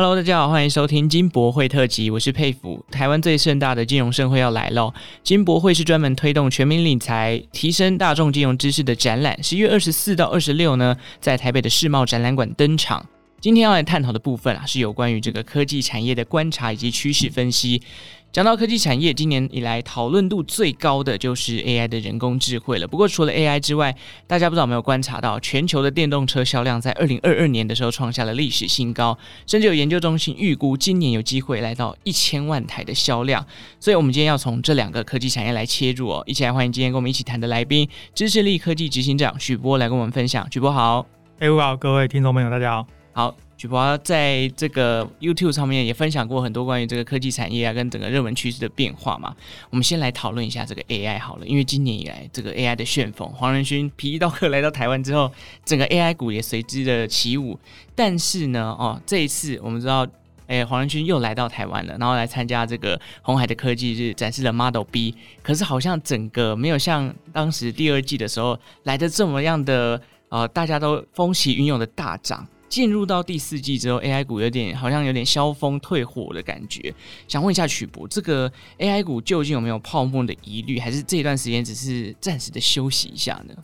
Hello，大家好，欢迎收听金博会特辑，我是佩服。台湾最盛大的金融盛会要来喽！金博会是专门推动全民理财、提升大众金融知识的展览，十一月二十四到二十六呢，在台北的世贸展览馆登场。今天要来探讨的部分啊，是有关于这个科技产业的观察以及趋势分析。讲到科技产业，今年以来讨论度最高的就是 AI 的人工智慧了。不过除了 AI 之外，大家不知道有没有观察到，全球的电动车销量在二零二二年的时候创下了历史新高，甚至有研究中心预估今年有机会来到一千万台的销量。所以，我们今天要从这两个科技产业来切入哦，一起来欢迎今天跟我们一起谈的来宾，知识力科技执行长许波来跟我们分享。许波好，哎，我好，各位听众朋友，大家好。好，许博在这个 YouTube 上面也分享过很多关于这个科技产业啊，跟整个热门趋势的变化嘛。我们先来讨论一下这个 AI 好了，因为今年以来这个 AI 的旋风，黄仁勋皮衣刀客来到台湾之后，整个 AI 股也随之的起舞。但是呢，哦，这一次我们知道，哎，黄仁勋又来到台湾了，然后来参加这个红海的科技日，展示了 Model B。可是好像整个没有像当时第二季的时候来的这么样的，呃，大家都风起云涌的大涨。进入到第四季之后，AI 股有点好像有点消风退火的感觉。想问一下曲博，这个 AI 股究竟有没有泡沫的疑虑，还是这段时间只是暂时的休息一下呢？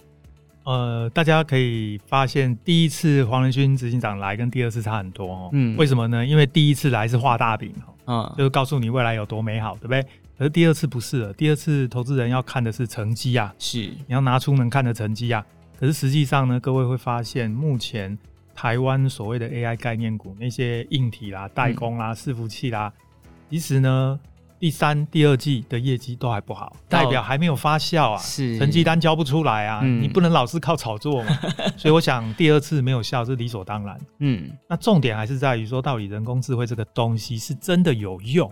呃，大家可以发现，第一次黄仁勋执行长来跟第二次差很多哦。嗯，为什么呢？因为第一次来是画大饼，嗯，就是告诉你未来有多美好，对不对？可是第二次不是了，第二次投资人要看的是成绩啊，是你要拿出能看的成绩啊。可是实际上呢，各位会发现目前。台湾所谓的 AI 概念股，那些硬体啦、代工啦、伺服器啦，其实呢，第三、第二季的业绩都还不好，代表还没有发酵啊，是成绩单交不出来啊，嗯、你不能老是靠炒作嘛。所以我想第二次没有效是理所当然。嗯，那重点还是在于说，到底人工智慧这个东西是真的有用，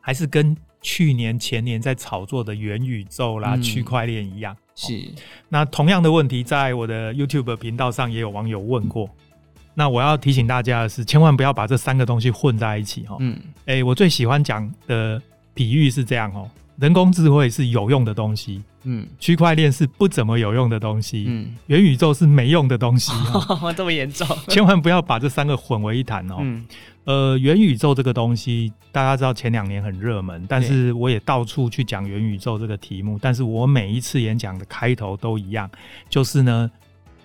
还是跟去年、前年在炒作的元宇宙啦、区块链一样？是。那同样的问题，在我的 YouTube 频道上也有网友问过。那我要提醒大家的是，千万不要把这三个东西混在一起哈。嗯，哎、欸，我最喜欢讲的比喻是这样哦，人工智慧是有用的东西，嗯，区块链是不怎么有用的东西，嗯，元宇宙是没用的东西，哦、这么严重，千万不要把这三个混为一谈哦。嗯，呃，元宇宙这个东西，大家知道前两年很热门，但是我也到处去讲元宇宙这个题目，但是我每一次演讲的开头都一样，就是呢。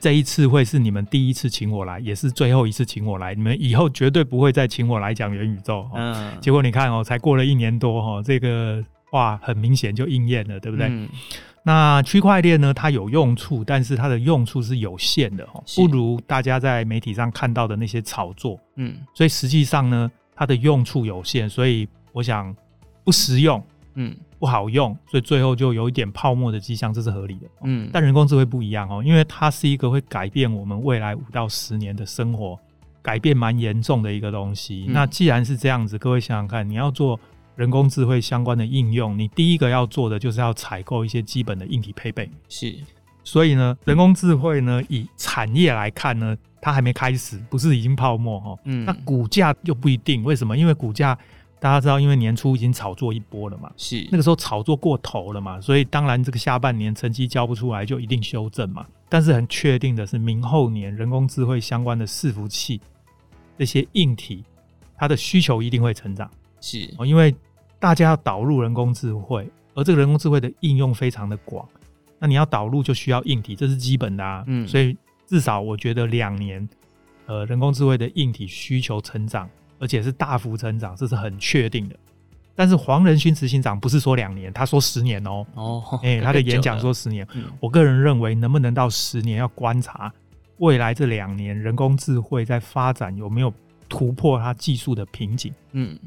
这一次会是你们第一次请我来，也是最后一次请我来。你们以后绝对不会再请我来讲元宇宙。嗯，结果你看哦，才过了一年多哈，这个话很明显就应验了，对不对？嗯。那区块链呢，它有用处，但是它的用处是有限的哦，不如大家在媒体上看到的那些炒作。嗯，所以实际上呢，它的用处有限，所以我想不实用。嗯。不好用，所以最后就有一点泡沫的迹象，这是合理的。嗯，但人工智慧不一样哦，因为它是一个会改变我们未来五到十年的生活，改变蛮严重的一个东西。嗯。那既然是这样子，各位想想看，你要做人工智慧相关的应用，你第一个要做的就是要采购一些基本的硬体配备。是，所以呢，人工智慧呢，以产业来看呢，它还没开始，不是已经泡沫哦。嗯，那股价又不一定，为什么？因为股价。大家知道，因为年初已经炒作一波了嘛，是那个时候炒作过头了嘛，所以当然这个下半年成绩交不出来，就一定修正嘛。但是很确定的是，明后年人工智慧相关的伺服器这些硬体，它的需求一定会成长。是哦，因为大家要导入人工智慧，而这个人工智慧的应用非常的广，那你要导入就需要硬体，这是基本的啊。嗯，所以至少我觉得两年，呃，人工智慧的硬体需求成长。而且是大幅成长，这是很确定的。但是黄仁勋执行长不是说两年，他说十年哦。哦，哎、欸，他的演讲说十年。嗯。我个人认为，能不能到十年，要观察未来这两年人工智慧在发展有没有突破它技术的瓶颈。嗯。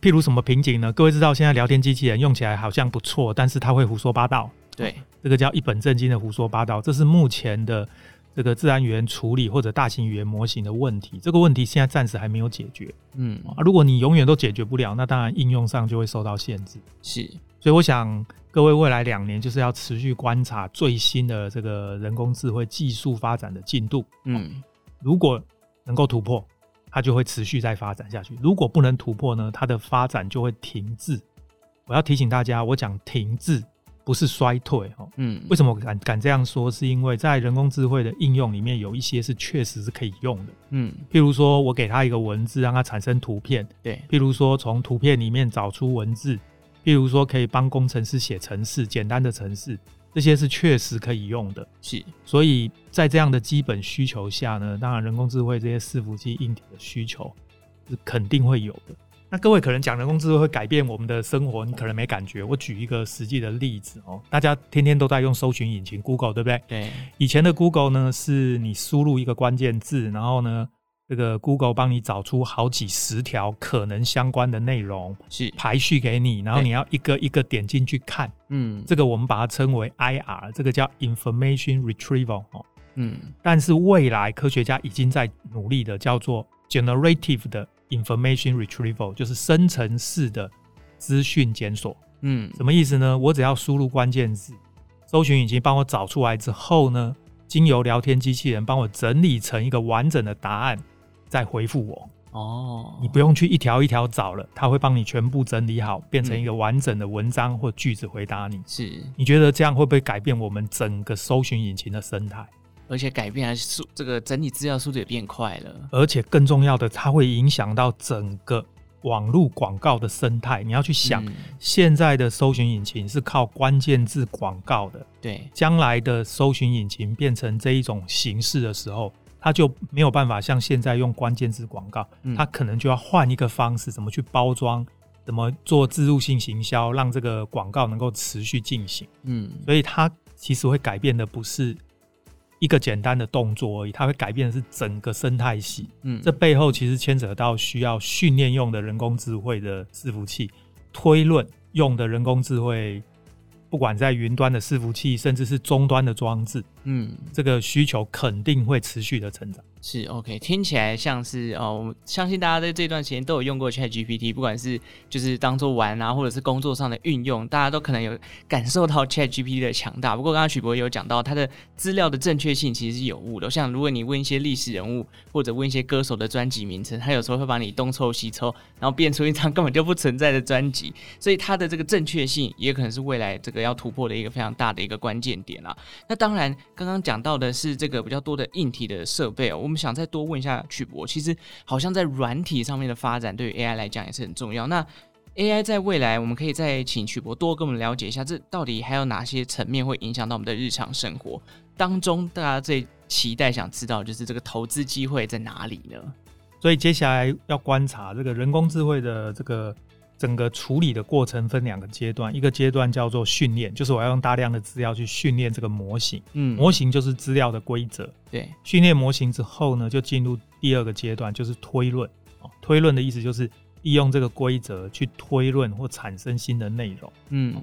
譬如什么瓶颈呢？各位知道，现在聊天机器人用起来好像不错，但是它会胡说八道。对，这个叫一本正经的胡说八道。这是目前的。这个自然语言处理或者大型语言模型的问题，这个问题现在暂时还没有解决。嗯，啊，如果你永远都解决不了，那当然应用上就会受到限制。是，所以我想各位未来两年就是要持续观察最新的这个人工智慧技术发展的进度。嗯，如果能够突破，它就会持续再发展下去；如果不能突破呢，它的发展就会停滞。我要提醒大家，我讲停滞不是衰退哦。嗯，为什么敢敢这样说？是因为在人工智慧的应用里面，有一些是确实是可以用的。嗯，譬如说我给他一个文字，让它产生图片。对，譬如说从图片里面找出文字，譬如说可以帮工程师写程式，简单的程式，这些是确实可以用的。是，所以在这样的基本需求下呢，当然人工智慧这些伺服器硬体的需求是肯定会有的。那各位可能讲人工智慧会改变我们的生活，你可能没感觉。我举一个实际的例子哦，大家天天都在用搜寻引擎 Google，对不对？对。以前的 Google 呢，是你输入一个关键字，然后呢，这个 Google 帮你找出好几十条可能相关的内容，是排序给你，然后你要一个一个点进去看。嗯，这个我们把它称为 IR，这个叫 Information Retrieval 哦。嗯，但是未来科学家已经在努力的叫做 Generative 的。Information retrieval 就是生成式的资讯检索，嗯，什么意思呢？我只要输入关键字，搜寻引擎帮我找出来之后呢，经由聊天机器人帮我整理成一个完整的答案，再回复我。哦，你不用去一条一条找了，它会帮你全部整理好，变成一个完整的文章或句子回答你。是，你觉得这样会不会改变我们整个搜寻引擎的生态？而且改变还是速，这个整理资料速度也变快了。而且更重要的，它会影响到整个网络广告的生态。你要去想，嗯、现在的搜寻引擎是靠关键字广告的。对，将来的搜寻引擎变成这一种形式的时候，它就没有办法像现在用关键字广告，嗯、它可能就要换一个方式，怎么去包装，怎么做自入性行销，让这个广告能够持续进行。嗯，所以它其实会改变的不是。一个简单的动作而已，它会改变的是整个生态系。嗯，这背后其实牵扯到需要训练用的人工智慧的伺服器，推论用的人工智慧，不管在云端的伺服器，甚至是终端的装置，嗯，这个需求肯定会持续的成长。是 OK，听起来像是哦，相信大家在这段时间都有用过 ChatGPT，不管是就是当做玩啊，或者是工作上的运用，大家都可能有感受到 ChatGPT 的强大。不过刚刚许博有讲到，它的资料的正确性其实是有误的。像如果你问一些历史人物或者问一些歌手的专辑名称，它有时候会把你东凑西凑，然后变出一张 根本就不存在的专辑。所以它的这个正确性也可能是未来这个要突破的一个非常大的一个关键点啊。那当然，刚刚讲到的是这个比较多的硬体的设备哦，我们。想再多问一下曲博，其实好像在软体上面的发展，对于 AI 来讲也是很重要。那 AI 在未来，我们可以再请曲博多跟我们了解一下，这到底还有哪些层面会影响到我们的日常生活当中？大家最期待想知道，就是这个投资机会在哪里呢？所以接下来要观察这个人工智慧的这个。整个处理的过程分两个阶段，一个阶段叫做训练，就是我要用大量的资料去训练这个模型。嗯，模型就是资料的规则。对，训练模型之后呢，就进入第二个阶段，就是推论。推论的意思就是利用这个规则去推论或产生新的内容。嗯，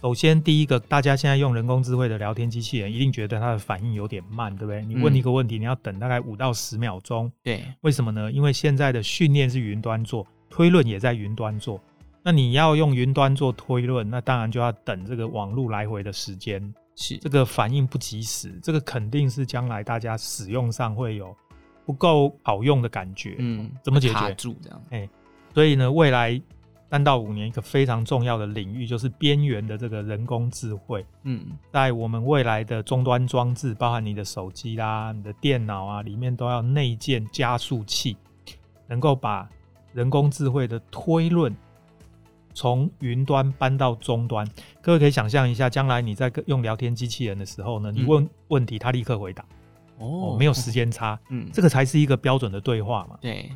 首先第一个，大家现在用人工智慧的聊天机器人，一定觉得它的反应有点慢，对不对？你问一个问题，你要等大概五到十秒钟。对，为什么呢？因为现在的训练是云端做。推论也在云端做，那你要用云端做推论，那当然就要等这个网络来回的时间，是这个反应不及时，这个肯定是将来大家使用上会有不够好用的感觉。嗯，怎么解决？卡住这样。哎，所以呢，未来三到五年一个非常重要的领域就是边缘的这个人工智慧。嗯，在我们未来的终端装置，包含你的手机啦、你的电脑啊，里面都要内建加速器，能够把人工智慧的推论从云端搬到终端，各位可以想象一下，将来你在用聊天机器人的时候呢，你问问题，它立刻回答，哦，没有时间差，嗯，这个才是一个标准的对话嘛。对，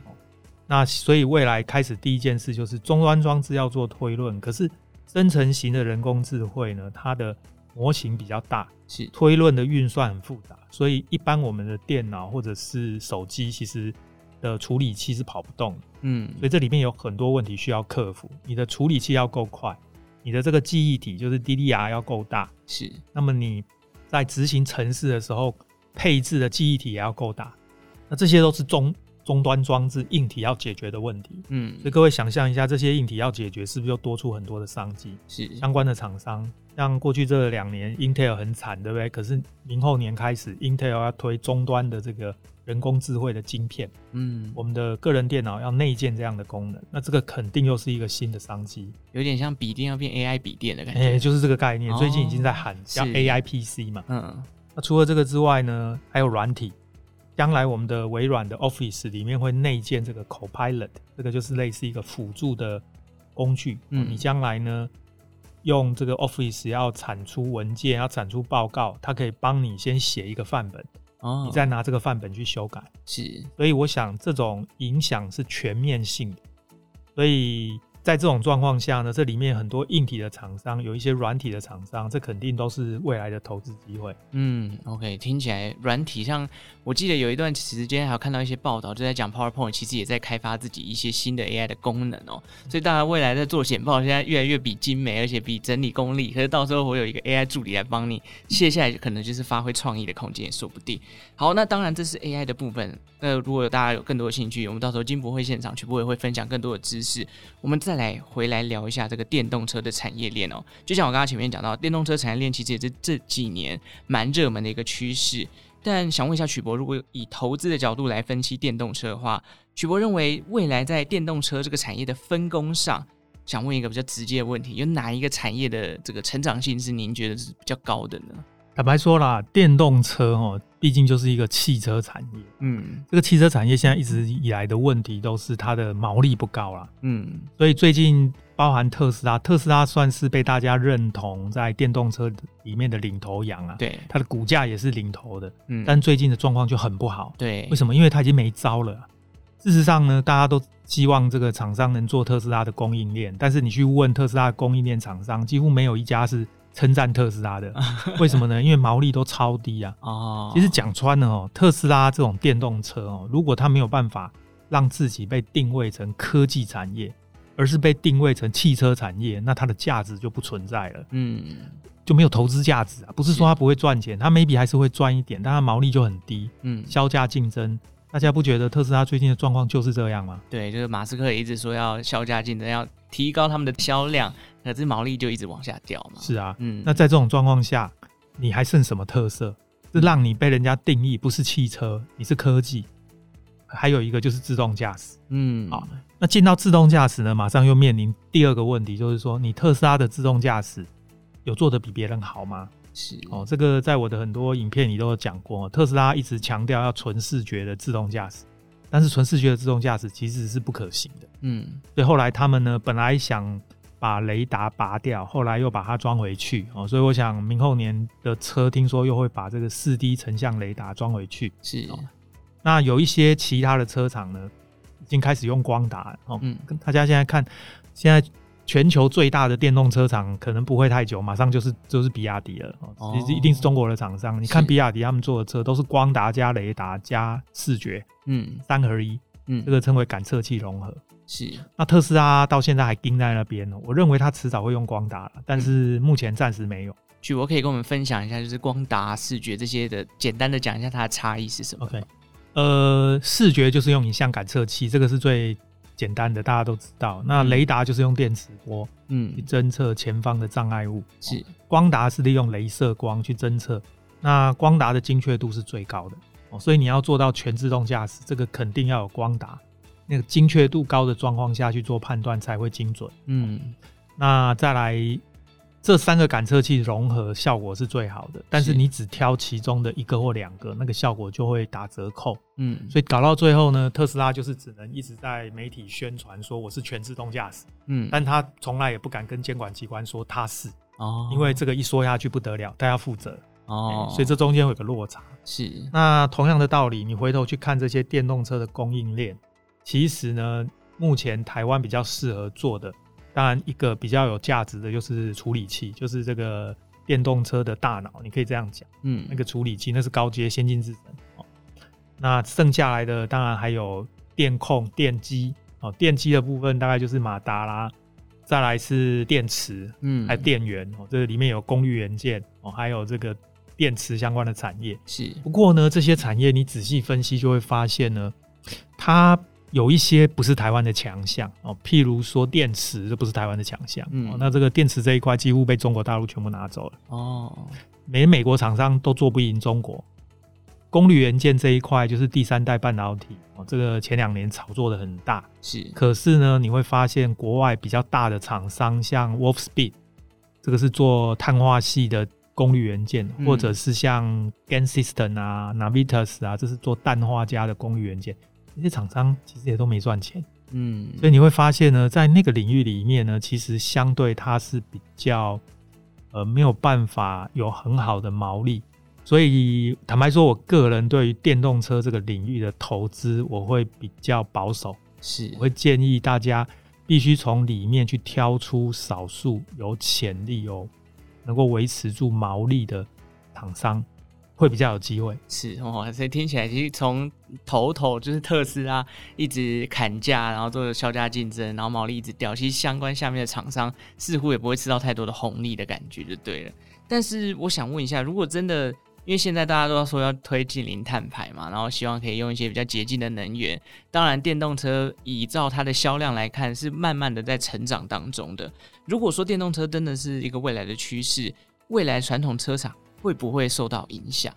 那所以未来开始第一件事就是终端装置要做推论，可是生成型的人工智慧呢，它的模型比较大，是。推论的运算很复杂，所以一般我们的电脑或者是手机其实。的处理器是跑不动的，嗯，所以这里面有很多问题需要克服。你的处理器要够快，你的这个记忆体就是 DDR 要够大，是。那么你在执行程式的时候，配置的记忆体也要够大。那这些都是终终端装置硬体要解决的问题。嗯，所以各位想象一下，这些硬体要解决，是不是又多出很多的商机？是相关的厂商，像过去这两年，Intel 很惨，对不对？可是明后年开始，Intel 要推终端的这个人工智慧的晶片。嗯，我们的个人电脑要内建这样的功能，那这个肯定又是一个新的商机，有点像笔电要变 AI 笔电的感觉。哎，就是这个概念，最近已经在喊叫 AI PC 嘛。嗯。那除了这个之外呢，还有软体。将来我们的微软的 Office 里面会内建这个 Copilot，这个就是类似一个辅助的工具。嗯，你将来呢用这个 Office 要产出文件，要产出报告，它可以帮你先写一个范本，哦，你再拿这个范本去修改。是，所以我想这种影响是全面性的，所以。在这种状况下呢，这里面很多硬体的厂商，有一些软体的厂商，这肯定都是未来的投资机会。嗯，OK，听起来软体像我记得有一段时间还有看到一些报道，就在讲 PowerPoint，其实也在开发自己一些新的 AI 的功能哦。所以当然未来在做简报，现在越来越比精美，而且比整理功力。可是到时候我有一个 AI 助理来帮你，接下来可能就是发挥创意的空间也说不定。好，那当然这是 AI 的部分。那如果大家有更多的兴趣，我们到时候金博会现场全部也会分享更多的知识。我们再来回来聊一下这个电动车的产业链哦。就像我刚刚前面讲到，电动车产业链其实也是这几年蛮热门的一个趋势。但想问一下曲博，如果以投资的角度来分析电动车的话，曲博认为未来在电动车这个产业的分工上，想问一个比较直接的问题：有哪一个产业的这个成长性是您觉得是比较高的呢？坦白说啦，电动车哦，毕竟就是一个汽车产业。嗯，这个汽车产业现在一直以来的问题都是它的毛利不高啦。嗯，所以最近包含特斯拉，特斯拉算是被大家认同在电动车里面的领头羊啊。对，它的股价也是领头的。嗯，但最近的状况就很不好。对，为什么？因为它已经没招了。事实上呢，大家都希望这个厂商能做特斯拉的供应链，但是你去问特斯拉的供应链厂商，几乎没有一家是。称赞特斯拉的，为什么呢？因为毛利都超低啊。哦，其实讲穿了哦，特斯拉这种电动车哦，如果它没有办法让自己被定位成科技产业，而是被定位成汽车产业，那它的价值就不存在了。嗯，就没有投资价值啊。不是说它不会赚钱，它 maybe 还是会赚一点，但它毛利就很低。嗯，销价竞争，大家不觉得特斯拉最近的状况就是这样吗？对，就是马斯克也一直说要削价竞争，要提高他们的销量。可是毛利就一直往下掉嘛。是啊，嗯，那在这种状况下，你还剩什么特色？是让你被人家定义不是汽车，你是科技。还有一个就是自动驾驶，嗯，好，那进到自动驾驶呢，马上又面临第二个问题，就是说你特斯拉的自动驾驶有做得比别人好吗？是哦，这个在我的很多影片里都有讲过，特斯拉一直强调要纯视觉的自动驾驶，但是纯视觉的自动驾驶其实是不可行的，嗯，所以后来他们呢，本来想。把雷达拔掉，后来又把它装回去哦，所以我想明后年的车听说又会把这个四 D 成像雷达装回去。是哦，那有一些其他的车厂呢，已经开始用光达哦。嗯，大家现在看，现在全球最大的电动车厂可能不会太久，马上就是就是比亚迪了哦，其实一定是中国的厂商。你看比亚迪他们做的车都是光达加雷达加视觉，嗯，三合一，嗯，这个称为感测器融合。是，那特斯拉到现在还盯在那边呢。我认为它迟早会用光达了，但是目前暂时没有。曲博可以跟我们分享一下，就是光达视觉这些的，简单的讲一下它的差异是什么？OK，呃，视觉就是用影像感测器，这个是最简单的，大家都知道。那雷达就是用电磁波，嗯，去侦测前方的障碍物。是，哦，光达是利用镭射光去侦测，那光达的精确度是最高的哦，所以你要做到全自动驾驶，这个肯定要有光达。那个精确度高的状况下去做判断才会精准。嗯，那再来这三个感测器融合效果是最好的，但是你只挑其中的一个或两个，那个效果就会打折扣。嗯，所以搞到最后呢，特斯拉就是只能一直在媒体宣传说我是全自动驾驶。嗯，但他从来也不敢跟监管机关说他是。哦，因为这个一说下去不得了，他要负责。哦，所以这中间有个落差。是。那同样的道理，你回头去看这些电动车的供应链。其实呢，目前台湾比较适合做的，当然一个比较有价值的就是处理器，就是这个电动车的大脑，你可以这样讲，嗯，那个处理器那是高阶先进制程哦。那剩下来的当然还有电控、电机哦，电机的部分大概就是马达啦，再来是电池，嗯，还有电源哦，这里面有功率元件哦，还有这个电池相关的产业。是，不过呢，这些产业你仔细分析就会发现呢。它有一些不是台湾的强项哦，譬如说电池，这不是台湾的强项。嗯，那这个电池这一块几乎被中国大陆全部拿走了。哦，连美国厂商都做不赢中国。功率元件这一块就是第三代半导体哦，这个前两年炒作的很大。是，可是呢，你会发现国外比较大的厂商，像 Wolfspeed，这个是做碳化系的功率元件，或者是像 GaN System 啊、Navitas 啊，这是做氮化镓的功率元件。这些厂商其实也都没赚钱，嗯，所以你会发现呢，在那个领域里面呢，其实相对它是比较，呃，没有办法有很好的毛利。所以坦白说，我个人对于电动车这个领域的投资，我会比较保守，是，我会建议大家必须从里面去挑出少数有潜力、有能够维持住毛利的厂商。会比较有机会，是哦，所以听起来其实从头头就是特斯拉一直砍价，然后做削价竞争，然后毛利一直掉，其实相关下面的厂商似乎也不会吃到太多的红利的感觉，就对了。但是我想问一下，如果真的，因为现在大家都要说要推进零碳排嘛，然后希望可以用一些比较洁净的能源，当然电动车依照它的销量来看是慢慢的在成长当中的。如果说电动车真的是一个未来的趋势，未来传统车厂。会不会受到影响？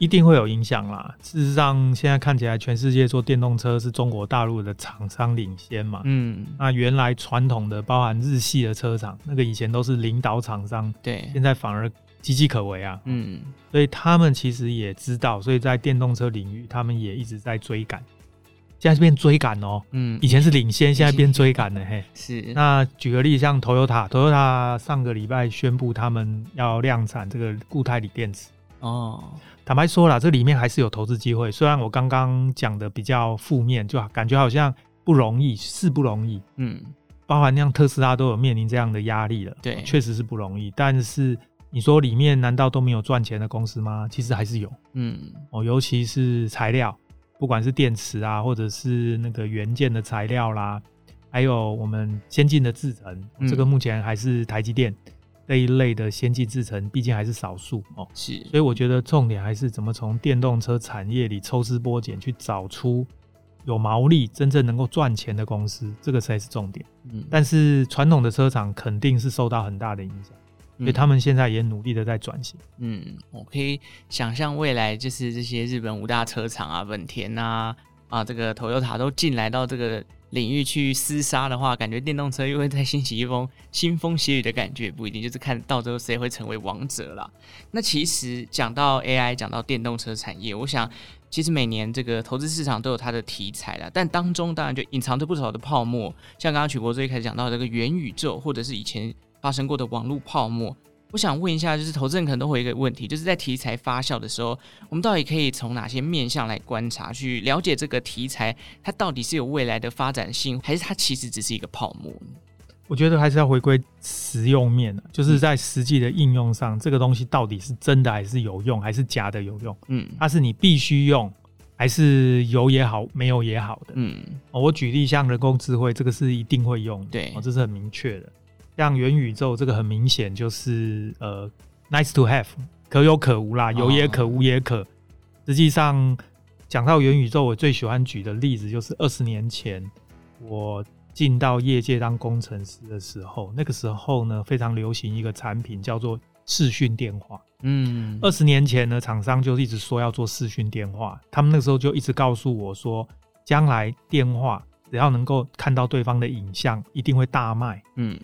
一定会有影响啦。事实上，现在看起来，全世界做电动车是中国大陆的厂商领先嘛。嗯，那原来传统的，包含日系的车厂，那个以前都是领导厂商，对，现在反而岌岌可危啊。嗯，所以他们其实也知道，所以在电动车领域，他们也一直在追赶。现在是变追赶哦，嗯，以前是领先，现在变 追赶了，嘿，是。那举个例，像 Toyota，Toyota 上个礼拜宣布他们要量产这个固态锂电池哦。坦白说啦，这里面还是有投资机会。虽然我刚刚讲的比较负面，就感觉好像不容易，是不容易，嗯，包含像特斯拉都有面临这样的压力了，对，确实是不容易。但是你说里面难道都没有赚钱的公司吗？其实还是有，嗯，哦，尤其是材料。不管是电池啊，或者是那个元件的材料啦，还有我们先进的制程，嗯，这个目前还是台积电这一类的先进制程，毕竟还是少数哦。是，所以我觉得重点还是怎么从电动车产业里抽丝剥茧，去找出有毛利、真正能够赚钱的公司，这个才是重点。嗯，但是传统的车厂肯定是受到很大的影响。所以他们现在也努力的在转型。嗯，我可以想象未来就是这些日本五大车厂啊，本田啊，啊这个 Toyota 都进来到这个领域去厮杀的话，感觉电动车又会再掀起一风腥风血雨的感觉，不一定，就是看到最后谁会成为王者了。那其实讲到 AI，讲到电动车产业，我想其实每年这个投资市场都有它的题材了，但当中当然就隐藏着不少的泡沫，像刚刚曲博最开始讲到这个元宇宙，或者是以前。发生过的网络泡沫，我想问一下，就是投资人可能都会有一个问题，就是在题材发酵的时候，我们到底可以从哪些面向来观察，去了解这个题材它到底是有未来的发展性，还是它其实只是一个泡沫？我觉得还是要回归实用面，就是在实际的应用上，这个东西到底是真的还是有用，还是假的有用？嗯，它是你必须用，还是有也好，没有也好的？嗯，我举例像人工智慧，这个是一定会用的，对，这是很明确的。像元宇宙这个很明显就是呃，nice to have，可有可无啦，有也可无也可。实际上讲到元宇宙，我最喜欢举的例子就是二十年前我进到业界当工程师的时候，那个时候呢非常流行一个产品叫做视讯电话。嗯，二十年前呢，厂商就一直说要做视讯电话，他们那个时候就一直告诉我说，将来电话只要能够看到对方的影像，一定会大卖。嗯。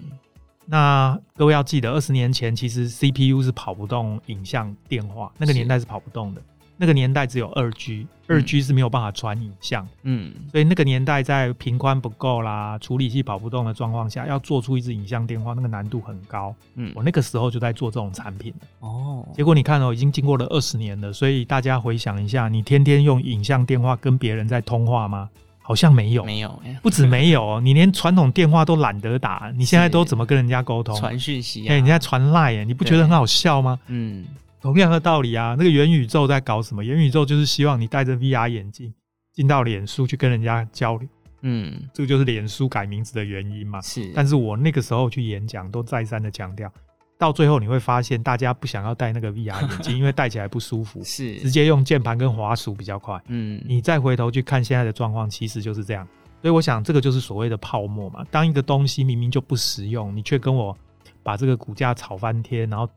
那各位要记得，二十年前其实 CPU 是跑不动影像电话，那个年代是跑不动的。那个年代只有二 G，二 G 是没有办法传影像。嗯，所以那个年代在频宽不够啦、处理器跑不动的状况下，要做出一支影像电话，那个难度很高。嗯，我那个时候就在做这种产品了。哦，结果你看哦，已经经过了二十年了，所以大家回想一下，你天天用影像电话跟别人在通话吗？好像没有，没有，不止没有，你连传统电话都懒得打，你现在都怎么跟人家沟通？传讯息，哎，你在传 Line，你不觉得很好笑吗？嗯，同样的道理啊，那个元宇宙在搞什么？元宇宙就是希望你戴着 VR 眼镜进到脸书去跟人家交流。嗯，这个就是脸书改名字的原因嘛。是，但是我那个时候去演讲，都再三的强调，到最后你会发现，大家不想要戴那个 VR 眼镜，因为戴起来不舒服，是直接用键盘跟滑鼠比较快。嗯，你再回头去看现在的状况，其实就是这样。所以我想，这个就是所谓的泡沫嘛。当一个东西明明就不实用，你却跟我把这个股价炒翻天，然后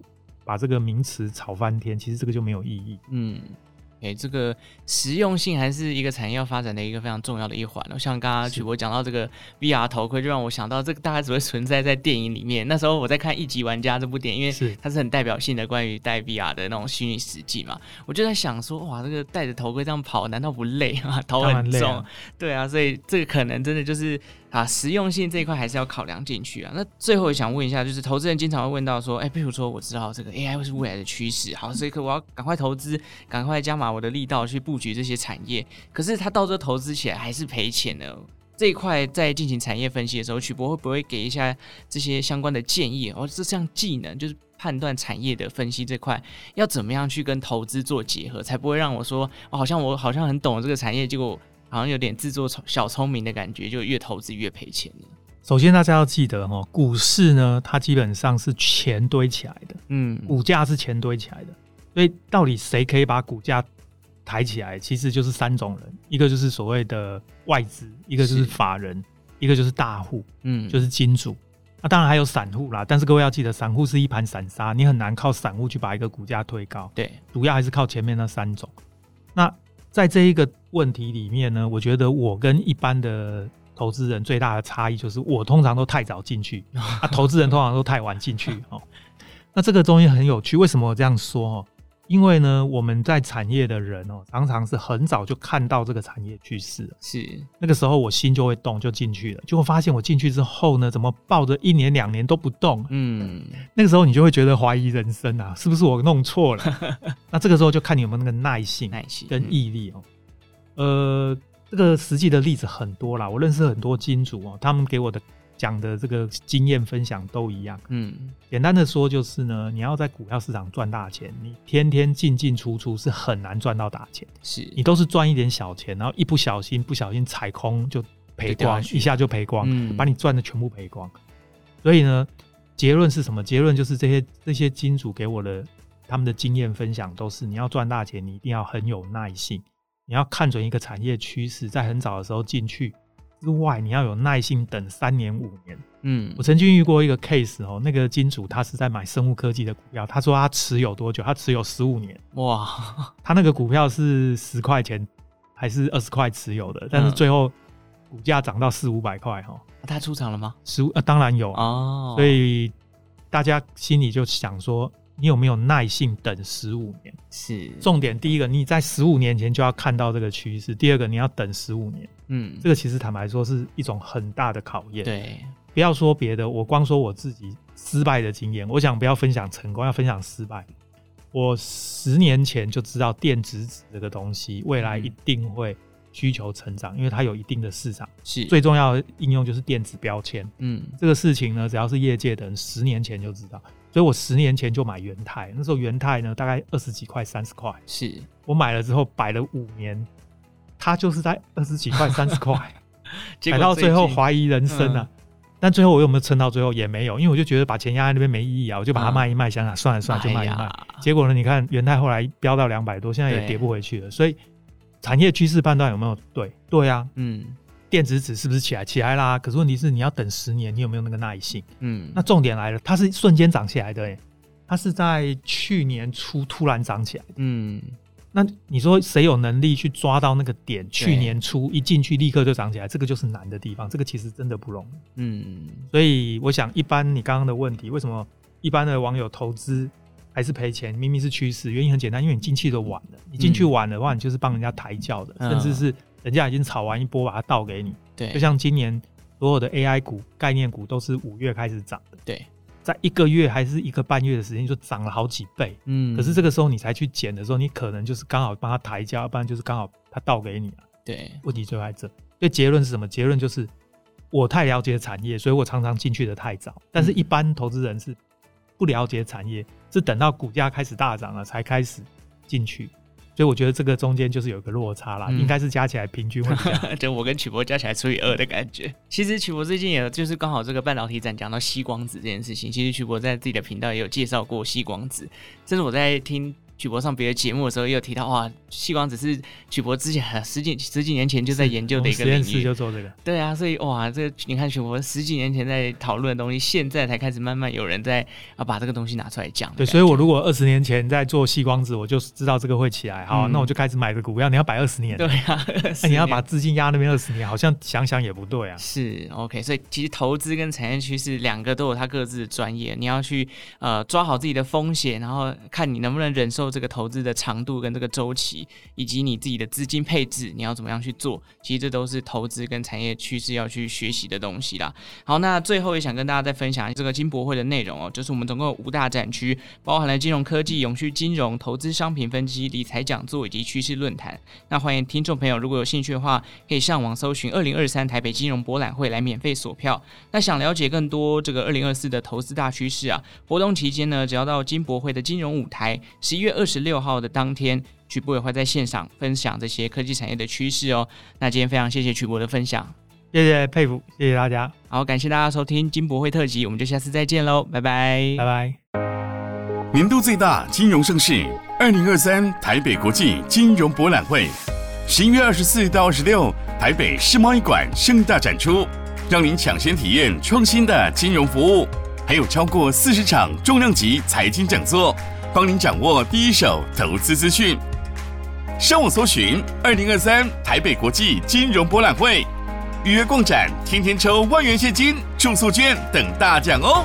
把这个名词炒翻天，其实这个就没有意义。嗯。哎，这个实用性还是一个产业要发展的一个非常重要的一环。像刚刚曲博讲到这个 VR 头盔，就让我想到这个大概只会存在在电影里面。那时候我在看《一级玩家》这部电影，因为它是很代表性的关于戴 VR 的那种虚拟实际嘛，我就在想说，哇，这个戴着头盔这样跑，难道不累吗？头很重，啊对啊，所以这个可能真的就是。啊，实用性这一块还是要考量进去啊。那最后想问一下，就是投资人经常会问到说，哎、欸，比如说我知道这个 AI 会是未来的趋势，好，所以可我要赶快投资，赶快加码我的力道去布局这些产业。可是他到这投资起来还是赔钱的。这一块在进行产业分析的时候，曲博会不会给一下这些相关的建议？哦，这项技能就是判断产业的分析这块，要怎么样去跟投资做结合，才不会让我说，哦，好像我好像很懂这个产业，结果。好像有点自作小聪明的感觉，就越投资越赔钱了。首先，大家要记得哈，股市呢，它基本上是钱堆起来的，嗯，股价是钱堆起来的。所以，到底谁可以把股价抬起来？其实就是三种人，一个就是所谓的外资，一个就是法人，一个就是大户，嗯，就是金主。那当然还有散户啦，但是各位要记得，散户是一盘散沙，你很难靠散户去把一个股价推高。对，主要还是靠前面那三种。那在这一个问题里面呢，我觉得我跟一般的投资人最大的差异就是，我通常都太早进去，啊，投资人通常都太晚进去。哦，那这个东西很有趣，为什么我这样说？哦。因为呢，我们在产业的人哦，常常是很早就看到这个产业趋势，是那个时候我心就会动，就进去了。结果发现我进去之后呢，怎么抱着一年两年都不动？嗯，那个时候你就会觉得怀疑人生啊，是不是我弄错了？那这个时候就看你有没有那个耐性、耐心跟毅力哦。呃，这个实际的例子很多啦，我认识很多金主哦，他们给我的。讲的这个经验分享都一样，嗯，简单的说就是呢，你要在股票市场赚大钱，你天天进进出出是很难赚到大钱，是你都是赚一点小钱，然后一不小心不小心踩空就赔光，一下就赔光，嗯，把你赚的全部赔光。所以呢，结论是什么？结论就是这些这些金主给我的他们的经验分享都是，你要赚大钱，你一定要很有耐性，你要看准一个产业趋势，在很早的时候进去。之外，你要有耐心等三年五年。嗯，我曾经遇过一个 case 哦，那个金主他是在买生物科技的股票，他说他持有多久？他持有十五年。哇，他那个股票是十块钱还是二十块持有的？但是最后股价涨到四五百块哈。他出场了吗？十五呃，当然有哦。所以大家心里就想说。你有没有耐性等十五年？是重点。第一个，你在十五年前就要看到这个趋势；第二个，你要等十五年。嗯，这个其实坦白说是一种很大的考验。对，不要说别的，我光说我自己失败的经验，我想不要分享成功，要分享失败。我十年前就知道电子纸这个东西未来一定会需求成长，因为它有一定的市场。是最重要的应用就是电子标签。嗯，这个事情呢，只要是业界的人，十年前就知道。所以我十年前就买元泰，那时候元泰呢大概二十几块、三十块。是我买了之后摆了五年，它就是在二十几块、三十块，买到最后怀疑人生啊！嗯、但最后我有没有撑到最后也没有，因为我就觉得把钱压在那边没意义啊，我就把它卖一卖，想想算了算了就卖一卖。结果呢，你看元泰后来飙到两百多，现在也跌不回去了。所以产业趋势判断有没有对？对啊，嗯。电子纸是不是起来？起来啦！可是问题是，你要等十年，你有没有那个耐性？嗯，那重点来了，它是瞬间涨起来的，欸，它是在去年初突然涨起来的。嗯，那你说谁有能力去抓到那个点？去年初一进去立刻就涨起来，这个就是难的地方。这个其实真的不容易。嗯，所以我想，一般你刚刚的问题，为什么一般的网友投资还是赔钱？明明是趋势，原因很简单，因为你进去的晚了。你进去晚的话，你就是帮人家抬轿的，嗯、甚至是。人家已经炒完一波，把它倒给你。对，就像今年所有的 AI 股、概念股都是五月开始涨的。对，在一个月还是一个半月的时间就涨了好几倍。嗯，可是这个时候你才去捡的时候，你可能就是刚好帮他抬价，要不然就是刚好他倒给你了。对，问题就在这。所以结论是什么？结论就是我太了解产业，所以我常常进去的太早。但是一般投资人是不了解产业，是等到股价开始大涨了才开始进去。所以我觉得这个中间就是有一个落差啦，嗯、应该是加起来平均 就我跟曲博加起来除以二的感觉。其实曲博最近也就是刚好这个半导体展讲到吸光子这件事情，其实曲博在自己的频道也有介绍过吸光子，这是我在听。曲博上别的节目的时候，也有提到哇，细光子是曲博之前十几十几年前就在研究的一个领域，实验室就做这个。对啊，所以哇，这个你看曲博十几年前在讨论的东西，现在才开始慢慢有人在啊把这个东西拿出来讲。对，所以我如果二十年前在做细光子，我就知道这个会起来，好，嗯、那我就开始买个股票。你要摆二十年，对啊，那 你要把资金压那边二十年，好像想想也不对啊。是 OK，所以其实投资跟产业趋势两个都有它各自的专业，你要去呃抓好自己的风险，然后看你能不能忍受这个投资的长。度跟这个周期，以及你自己的资金配置，你要怎么样去做？其实这都是投资跟产业趋势要去学习的东西啦。好，那最后也想跟大家再分享这个金博会的内容哦，就是我们总共五大展区，包含了金融科技、永续金融、投资商品分析、理财讲座以及趋势论坛。那欢迎听众朋友如果有兴趣的话，可以上网搜寻二零二三台北金融博览会来免费索票。那想了解更多这个二零二四的投资大趋势啊，活动期间呢，只要到金博会的金融舞台，十一月二十六号的当天，曲博也会在现场分享这些科技产业的趋势哦。那今天非常谢谢曲博的分享，谢谢佩服，谢谢大家。好，感谢大家收听金博会特辑，我们就下次再见喽，拜拜，拜拜。年度最大金融盛事二零二三台北国际金融博览会，十一月二十四到二十六，台北世贸一馆盛大展出，让您抢先体验创新的金融服务，还有超过四十场重量级财经讲座。帮您掌握第一手投资资讯，上网搜寻“二零二三台北国际金融博览会”，预约逛展，天天抽万元现金、住宿券等大奖哦！